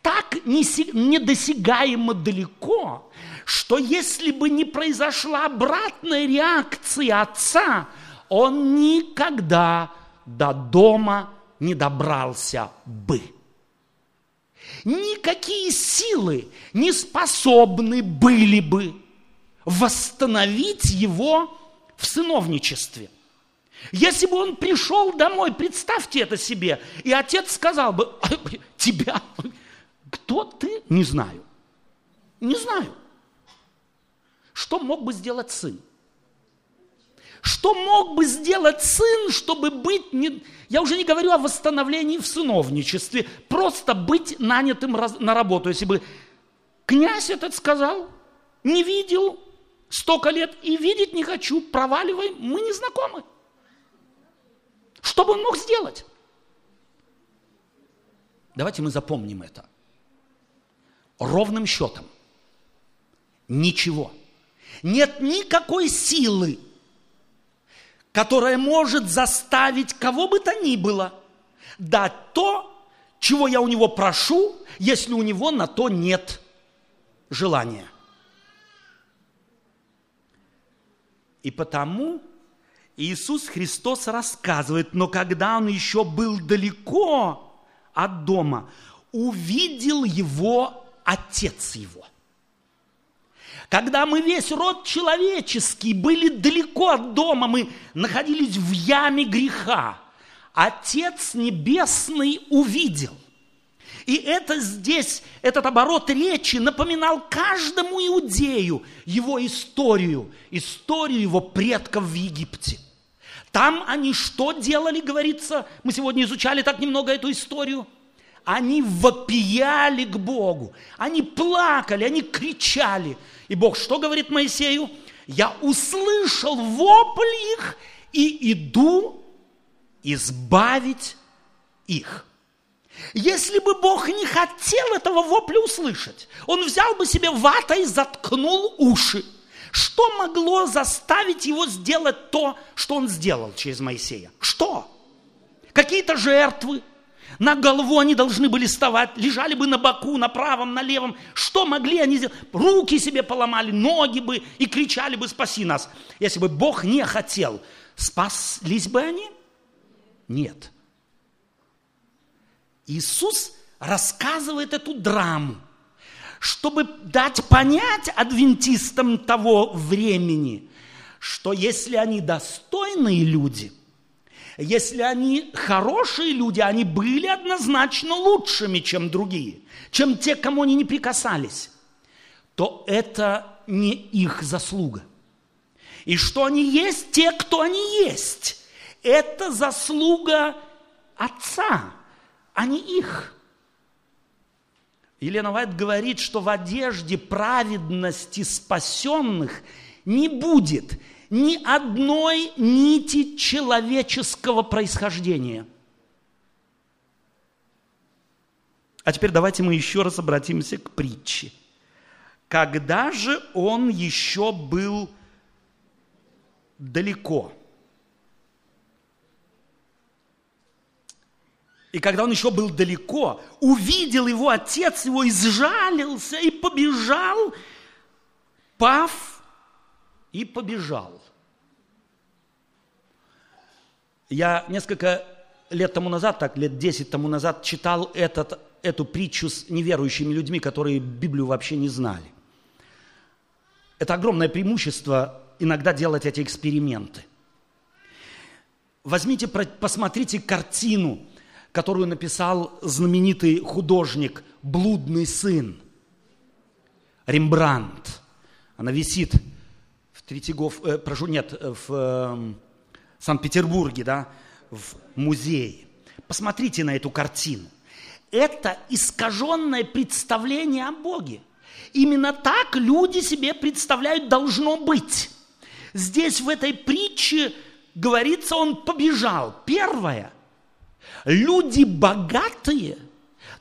так недосягаемо далеко, что если бы не произошла обратная реакция отца, он никогда до дома не добрался бы никакие силы не способны были бы восстановить его в сыновничестве. Если бы он пришел домой, представьте это себе, и отец сказал бы, тебя, кто ты? Не знаю. Не знаю. Что мог бы сделать сын? Что мог бы сделать сын, чтобы быть, не, я уже не говорю о восстановлении в сыновничестве, просто быть нанятым на работу. Если бы князь этот сказал, не видел столько лет и видеть не хочу, проваливай, мы не знакомы. Что бы он мог сделать? Давайте мы запомним это. Ровным счетом. Ничего. Нет никакой силы которая может заставить кого бы то ни было дать то, чего я у него прошу, если у него на то нет желания. И потому Иисус Христос рассказывает, но когда он еще был далеко от дома, увидел его отец его – когда мы весь род человеческий были далеко от дома, мы находились в яме греха, Отец Небесный увидел. И это здесь, этот оборот речи напоминал каждому иудею его историю, историю его предков в Египте. Там они что делали, говорится, мы сегодня изучали так немного эту историю. Они вопияли к Богу, они плакали, они кричали – и Бог что говорит Моисею? Я услышал вопль их и иду избавить их. Если бы Бог не хотел этого вопля услышать, Он взял бы себе ватой и заткнул уши. Что могло заставить его сделать то, что он сделал через Моисея? Что? Какие-то жертвы, на голову они должны были вставать, лежали бы на боку, на правом, на левом. Что могли они сделать? Руки себе поломали, ноги бы и кричали бы «спаси нас». Если бы Бог не хотел, спаслись бы они? Нет. Иисус рассказывает эту драму, чтобы дать понять адвентистам того времени, что если они достойные люди – если они хорошие люди, они были однозначно лучшими, чем другие, чем те, кому они не прикасались, то это не их заслуга. И что они есть те, кто они есть. Это заслуга Отца, а не их. Елена Вайт говорит, что в одежде праведности спасенных не будет ни одной нити человеческого происхождения. А теперь давайте мы еще раз обратимся к притче. Когда же он еще был далеко? И когда он еще был далеко, увидел его отец его, изжалился и побежал, пав и побежал. Я несколько лет тому назад, так лет 10 тому назад, читал этот, эту притчу с неверующими людьми, которые Библию вообще не знали. Это огромное преимущество иногда делать эти эксперименты. Возьмите, посмотрите картину – которую написал знаменитый художник «Блудный сын» Рембрандт. Она висит в Третьегов, э, прошу, нет, в э, Санкт-Петербурге, да, в музее. Посмотрите на эту картину. Это искаженное представление о Боге. Именно так люди себе представляют должно быть. Здесь в этой притче говорится, он побежал. Первое, Люди богатые,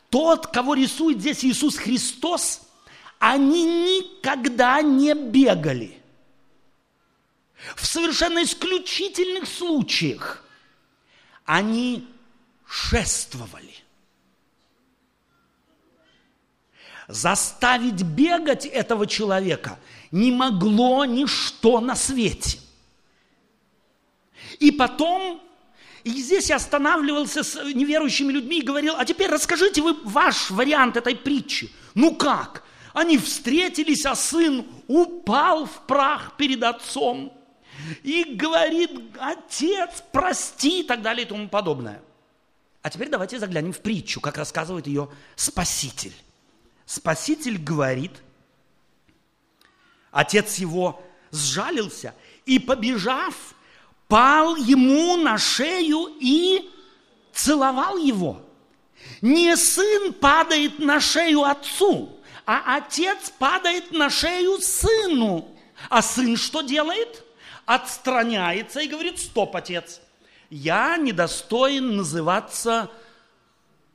тот, кого рисует здесь Иисус Христос, они никогда не бегали. В совершенно исключительных случаях они шествовали. Заставить бегать этого человека не могло ничто на свете. И потом и здесь я останавливался с неверующими людьми и говорил, а теперь расскажите вы ваш вариант этой притчи. Ну как? Они встретились, а сын упал в прах перед отцом и говорит, отец, прости и так далее и тому подобное. А теперь давайте заглянем в притчу, как рассказывает ее Спаситель. Спаситель говорит, отец его сжалился и, побежав, пал ему на шею и целовал его. Не сын падает на шею отцу, а отец падает на шею сыну. А сын что делает? Отстраняется и говорит, стоп, отец, я недостоин называться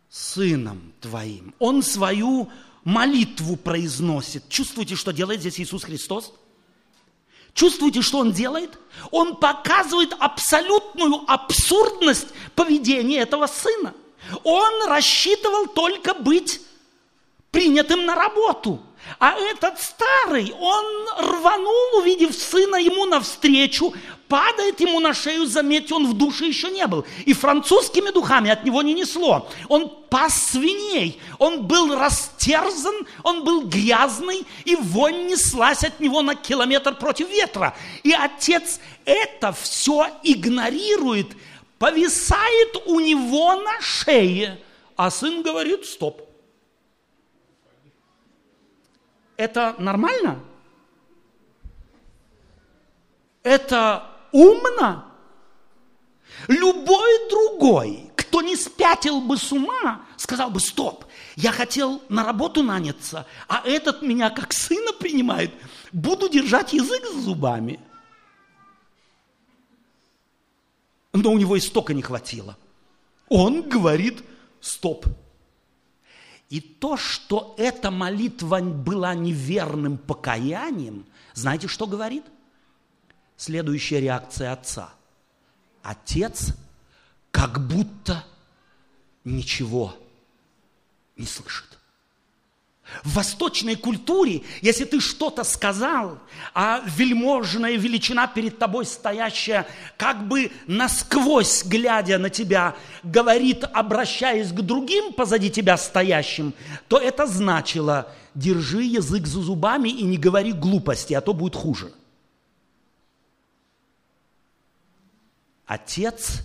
сыном твоим. Он свою молитву произносит. Чувствуете, что делает здесь Иисус Христос? Чувствуете, что он делает? Он показывает абсолютную абсурдность поведения этого сына. Он рассчитывал только быть принятым на работу. А этот старый, он рванул, увидев сына ему навстречу, падает ему на шею, заметьте, он в душе еще не был. И французскими духами от него не несло. Он пас свиней, он был растерзан, он был грязный, и вонь неслась от него на километр против ветра. И отец это все игнорирует, повисает у него на шее. А сын говорит, стоп, это нормально? Это умно? Любой другой, кто не спятил бы с ума, сказал бы, стоп, я хотел на работу наняться, а этот меня как сына принимает, буду держать язык с зубами. Но у него и столько не хватило. Он говорит, стоп, и то, что эта молитва была неверным покаянием, знаете, что говорит? Следующая реакция отца. Отец как будто ничего не слышит. В восточной культуре, если ты что-то сказал, а вельможная величина перед тобой стоящая, как бы насквозь глядя на тебя, говорит, обращаясь к другим позади тебя стоящим, то это значило, держи язык за зубами и не говори глупости, а то будет хуже. Отец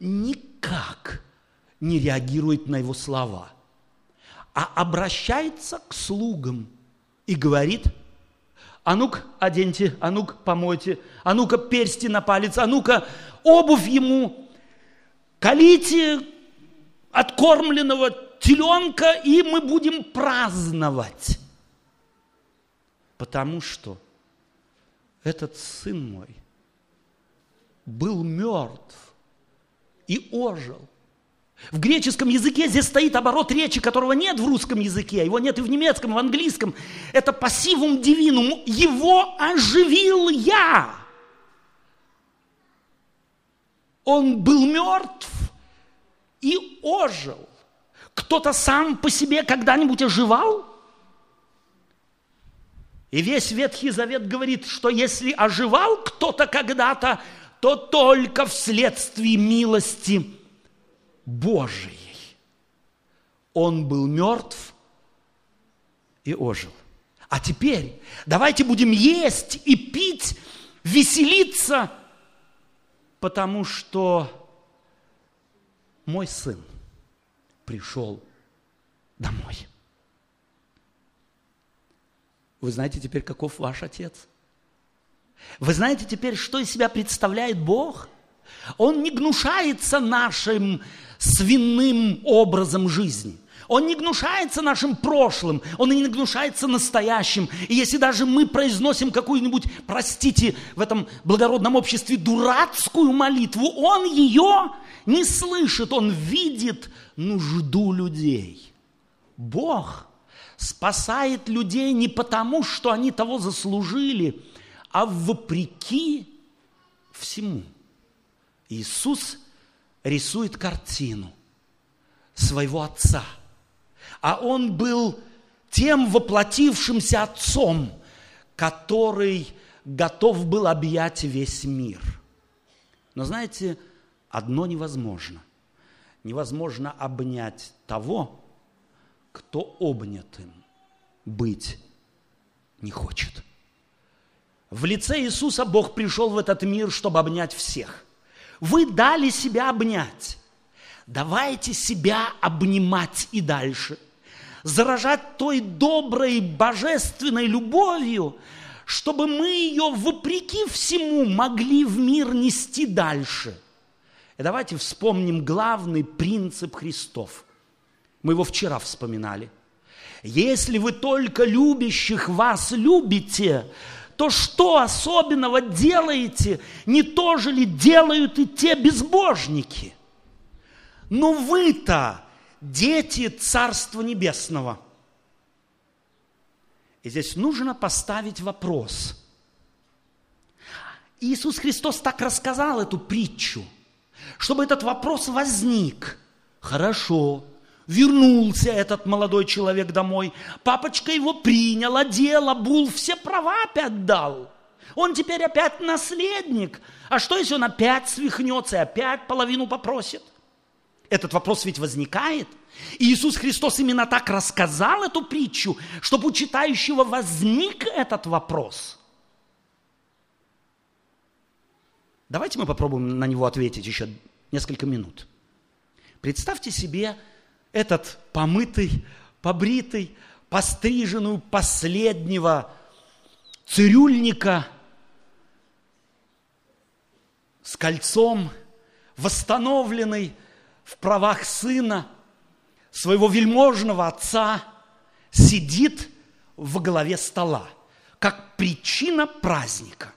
никак не реагирует на его слова – а обращается к слугам и говорит, А ну-ка, оденьте, а ну-ка, помойте, а ну-ка, персти на палец, а ну-ка, обувь ему, колите откормленного теленка, и мы будем праздновать. Потому что этот сын мой был мертв и ожил. В греческом языке здесь стоит оборот речи, которого нет в русском языке, а его нет и в немецком, в английском. Это пассивум дивинум. Его оживил я. Он был мертв и ожил. Кто-то сам по себе когда-нибудь оживал? И весь Ветхий Завет говорит, что если оживал кто-то когда-то, то только вследствие милости Божией. Он был мертв и ожил. А теперь давайте будем есть и пить, веселиться, потому что мой сын пришел домой. Вы знаете теперь, каков ваш отец? Вы знаете теперь, что из себя представляет Бог? Он не гнушается нашим свиным образом жизни. Он не гнушается нашим прошлым, он не гнушается настоящим. И если даже мы произносим какую-нибудь, простите, в этом благородном обществе дурацкую молитву, он ее не слышит, он видит нужду людей. Бог спасает людей не потому, что они того заслужили, а вопреки всему. Иисус рисует картину своего Отца. А Он был тем воплотившимся Отцом, который готов был объять весь мир. Но знаете, одно невозможно. Невозможно обнять того, кто обнят им быть не хочет. В лице Иисуса Бог пришел в этот мир, чтобы обнять всех. Вы дали себя обнять. Давайте себя обнимать и дальше. Заражать той доброй, божественной любовью, чтобы мы ее, вопреки всему, могли в мир нести дальше. И давайте вспомним главный принцип Христов. Мы его вчера вспоминали. Если вы только любящих вас любите, то что особенного делаете? Не то же ли делают и те безбожники? Но вы-то дети Царства Небесного. И здесь нужно поставить вопрос. Иисус Христос так рассказал эту притчу, чтобы этот вопрос возник. Хорошо, Вернулся этот молодой человек домой. Папочка его принял, одел, обул, все права опять дал. Он теперь опять наследник. А что, если он опять свихнется и опять половину попросит? Этот вопрос ведь возникает. И Иисус Христос именно так рассказал эту притчу, чтобы у читающего возник этот вопрос. Давайте мы попробуем на него ответить еще несколько минут. Представьте себе, этот помытый, побритый, постриженную последнего цирюльника с кольцом, восстановленный в правах сына, своего вельможного отца, сидит в голове стола, как причина праздника.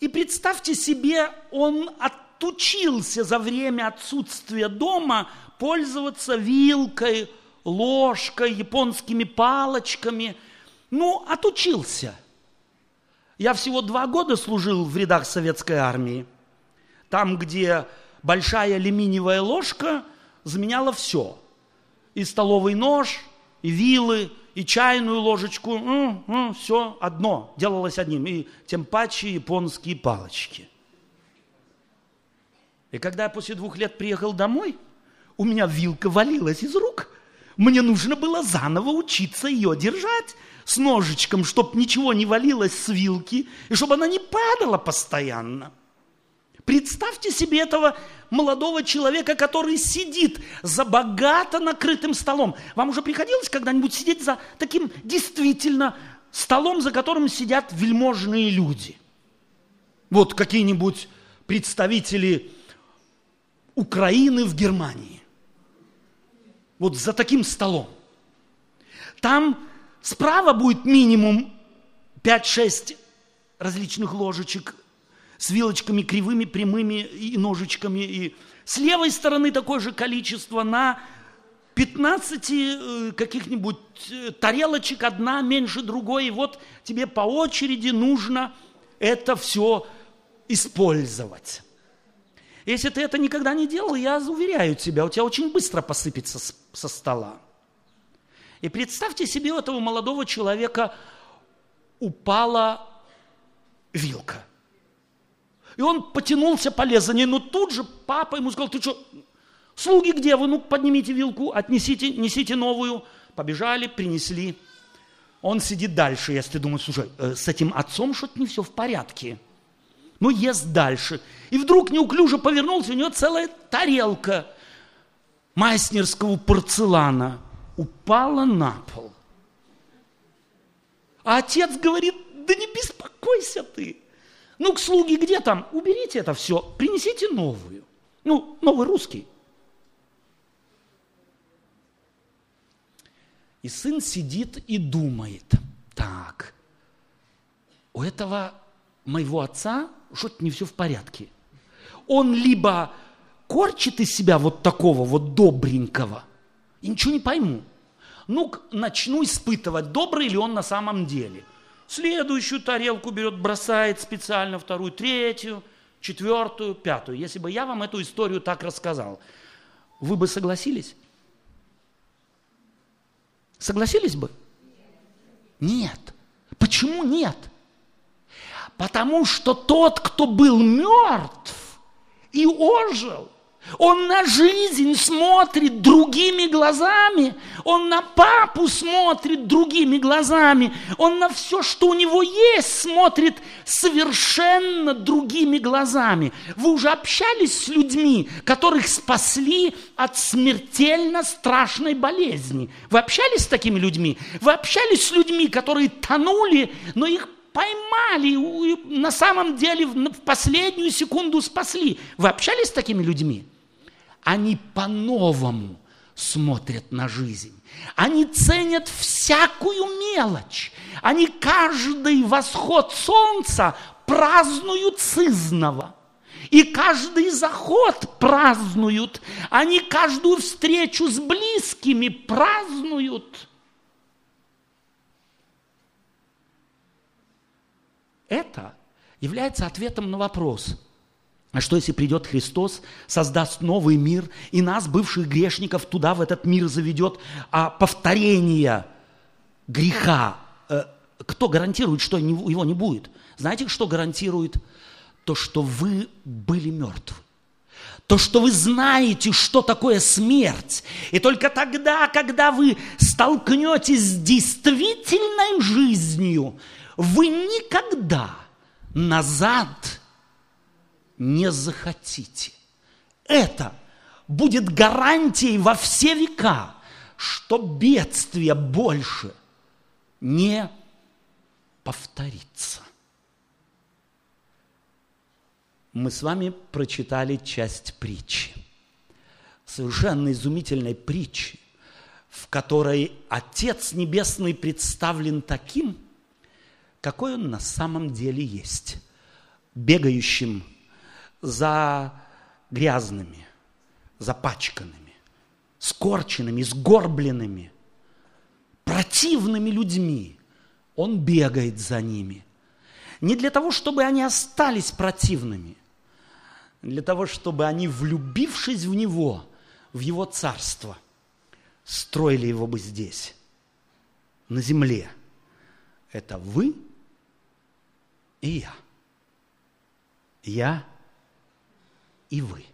И представьте себе, он от отучился за время отсутствия дома пользоваться вилкой, ложкой, японскими палочками. Ну, отучился. Я всего два года служил в рядах советской армии. Там, где большая алюминиевая ложка заменяла все. И столовый нож, и вилы, и чайную ложечку. М -м, все одно, делалось одним. И тем паче японские палочки – и когда я после двух лет приехал домой, у меня вилка валилась из рук. Мне нужно было заново учиться ее держать с ножичком, чтобы ничего не валилось с вилки, и чтобы она не падала постоянно. Представьте себе этого молодого человека, который сидит за богато накрытым столом. Вам уже приходилось когда-нибудь сидеть за таким действительно столом, за которым сидят вельможные люди. Вот какие-нибудь представители Украины в Германии. Вот за таким столом. Там справа будет минимум 5-6 различных ложечек с вилочками кривыми, прямыми и ножичками. И с левой стороны такое же количество на 15 э, каких-нибудь э, тарелочек, одна меньше другой. И вот тебе по очереди нужно это все использовать. Если ты это никогда не делал, я уверяю тебя, у тебя очень быстро посыпется со стола. И представьте себе, у этого молодого человека упала вилка. И он потянулся полез за ней, но тут же папа ему сказал, ты что, слуги где вы? Ну, поднимите вилку, отнесите, несите новую. Побежали, принесли. Он сидит дальше, если ты думаешь, слушай, э, с этим отцом что-то не все в порядке но ест дальше. И вдруг неуклюже повернулся, у него целая тарелка майснерского порцелана упала на пол. А отец говорит, да не беспокойся ты. Ну, к слуге где там? Уберите это все, принесите новую. Ну, новый русский. И сын сидит и думает, так, у этого моего отца что-то не все в порядке. Он либо корчит из себя вот такого вот добренького, и ничего не пойму. Ну, начну испытывать, добрый ли он на самом деле. Следующую тарелку берет, бросает специально, вторую, третью, четвертую, пятую. Если бы я вам эту историю так рассказал, вы бы согласились? Согласились бы? Нет. Почему нет? Потому что тот, кто был мертв и ожил, он на жизнь смотрит другими глазами. Он на папу смотрит другими глазами. Он на все, что у него есть, смотрит совершенно другими глазами. Вы уже общались с людьми, которых спасли от смертельно страшной болезни. Вы общались с такими людьми? Вы общались с людьми, которые тонули, но их поймали, на самом деле в последнюю секунду спасли. Вы общались с такими людьми? Они по-новому смотрят на жизнь. Они ценят всякую мелочь. Они каждый восход солнца празднуют сызново. И каждый заход празднуют. Они каждую встречу с близкими празднуют. Это является ответом на вопрос, а что если придет Христос, создаст новый мир, и нас, бывших грешников, туда, в этот мир заведет, а повторение греха, э, кто гарантирует, что его не будет? Знаете, что гарантирует? То, что вы были мертвы. То, что вы знаете, что такое смерть. И только тогда, когда вы столкнетесь с действительной жизнью, вы никогда назад не захотите. Это будет гарантией во все века, что бедствие больше не повторится. Мы с вами прочитали часть притчи. Совершенно изумительной притчи, в которой Отец Небесный представлен таким, какой он на самом деле есть. Бегающим за грязными, запачканными, скорченными, сгорбленными, противными людьми. Он бегает за ними. Не для того, чтобы они остались противными, для того, чтобы они, влюбившись в Него, в Его Царство, строили Его бы здесь, на земле. Это вы и я. Я и вы.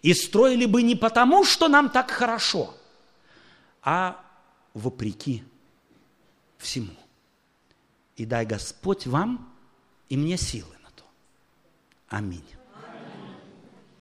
И строили бы не потому, что нам так хорошо, а вопреки всему. И дай Господь вам и мне силы на то. Аминь.